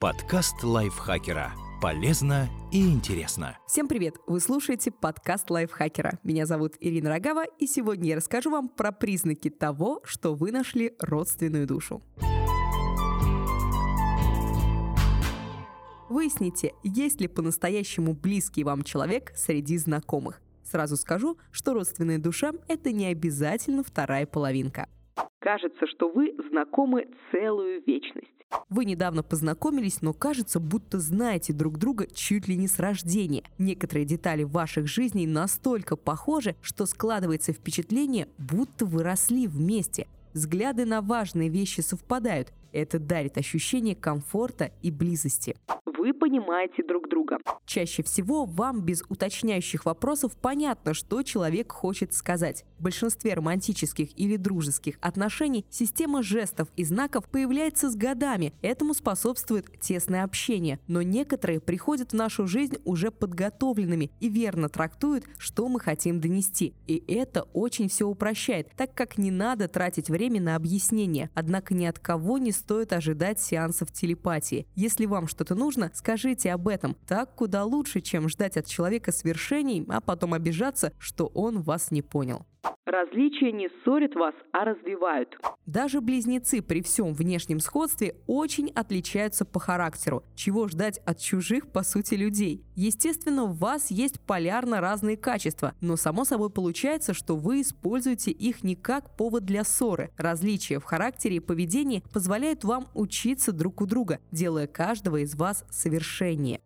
Подкаст лайфхакера. Полезно и интересно. Всем привет! Вы слушаете подкаст лайфхакера. Меня зовут Ирина Рогава, и сегодня я расскажу вам про признаки того, что вы нашли родственную душу. Выясните, есть ли по-настоящему близкий вам человек среди знакомых. Сразу скажу, что родственная душа – это не обязательно вторая половинка. Кажется, что вы знакомы целую вечность. Вы недавно познакомились, но кажется, будто знаете друг друга чуть ли не с рождения. Некоторые детали ваших жизней настолько похожи, что складывается впечатление, будто вы росли вместе. Взгляды на важные вещи совпадают. Это дарит ощущение комфорта и близости вы понимаете друг друга. Чаще всего вам без уточняющих вопросов понятно, что человек хочет сказать. В большинстве романтических или дружеских отношений система жестов и знаков появляется с годами. Этому способствует тесное общение. Но некоторые приходят в нашу жизнь уже подготовленными и верно трактуют, что мы хотим донести. И это очень все упрощает, так как не надо тратить время на объяснение. Однако ни от кого не стоит ожидать сеансов телепатии. Если вам что-то нужно, скажите об этом. Так куда лучше, чем ждать от человека свершений, а потом обижаться, что он вас не понял. Различия не ссорят вас, а развивают. Даже близнецы при всем внешнем сходстве очень отличаются по характеру. Чего ждать от чужих, по сути, людей? Естественно, в вас есть полярно разные качества, но само собой получается, что вы используете их не как повод для ссоры. Различия в характере и поведении позволяют вам учиться друг у друга, делая каждого из вас совершеннее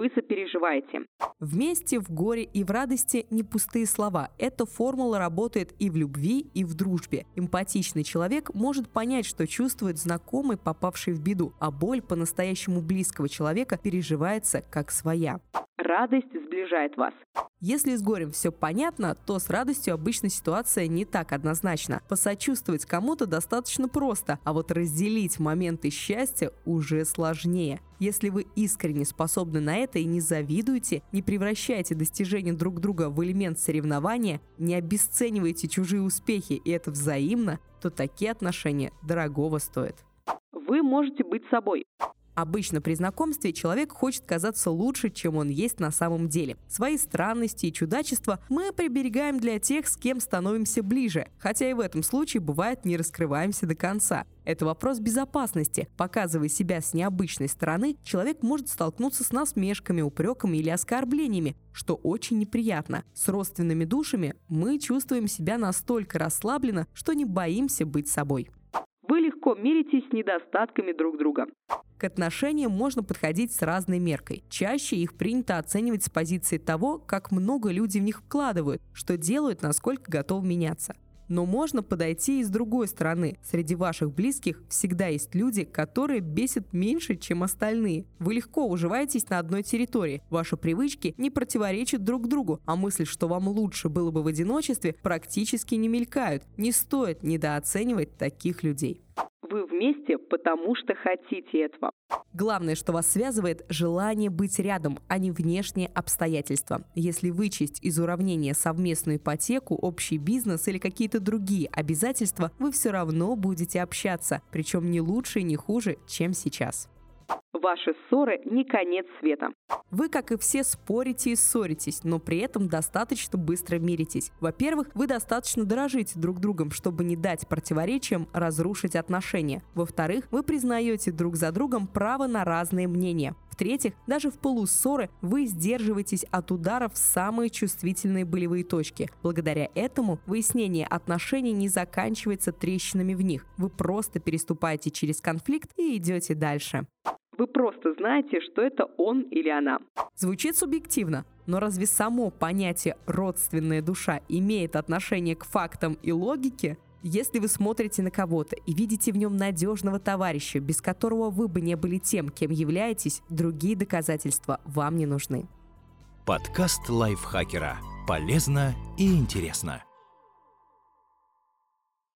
вы сопереживаете. Вместе в горе и в радости не пустые слова. Эта формула работает и в любви, и в дружбе. Эмпатичный человек может понять, что чувствует знакомый, попавший в беду, а боль по-настоящему близкого человека переживается как своя радость сближает вас. Если с горем все понятно, то с радостью обычно ситуация не так однозначна. Посочувствовать кому-то достаточно просто, а вот разделить моменты счастья уже сложнее. Если вы искренне способны на это и не завидуете, не превращайте достижения друг друга в элемент соревнования, не обесценивайте чужие успехи, и это взаимно, то такие отношения дорогого стоят. Вы можете быть собой. Обычно при знакомстве человек хочет казаться лучше, чем он есть на самом деле. Свои странности и чудачества мы приберегаем для тех, с кем становимся ближе, хотя и в этом случае бывает не раскрываемся до конца. Это вопрос безопасности. Показывая себя с необычной стороны, человек может столкнуться с насмешками, упреками или оскорблениями, что очень неприятно. С родственными душами мы чувствуем себя настолько расслабленно, что не боимся быть собой. Вы легко миритесь с недостатками друг друга. К отношениям можно подходить с разной меркой. Чаще их принято оценивать с позиции того, как много люди в них вкладывают, что делают, насколько готовы меняться. Но можно подойти и с другой стороны. Среди ваших близких всегда есть люди, которые бесят меньше, чем остальные. Вы легко уживаетесь на одной территории. Ваши привычки не противоречат друг другу, а мысль, что вам лучше было бы в одиночестве, практически не мелькают. Не стоит недооценивать таких людей вы вместе, потому что хотите этого. Главное, что вас связывает – желание быть рядом, а не внешние обстоятельства. Если вычесть из уравнения совместную ипотеку, общий бизнес или какие-то другие обязательства, вы все равно будете общаться, причем не лучше и не хуже, чем сейчас. Ваши ссоры не конец света. Вы, как и все, спорите и ссоритесь, но при этом достаточно быстро миритесь. Во-первых, вы достаточно дорожите друг другом, чтобы не дать противоречиям разрушить отношения. Во-вторых, вы признаете друг за другом право на разные мнения. В-третьих, даже в полуссоры вы сдерживаетесь от ударов в самые чувствительные болевые точки. Благодаря этому выяснение отношений не заканчивается трещинами в них. Вы просто переступаете через конфликт и идете дальше. Вы просто знаете, что это он или она. Звучит субъективно, но разве само понятие «родственная душа» имеет отношение к фактам и логике? Если вы смотрите на кого-то и видите в нем надежного товарища, без которого вы бы не были тем, кем являетесь, другие доказательства вам не нужны. Подкаст лайфхакера. Полезно и интересно.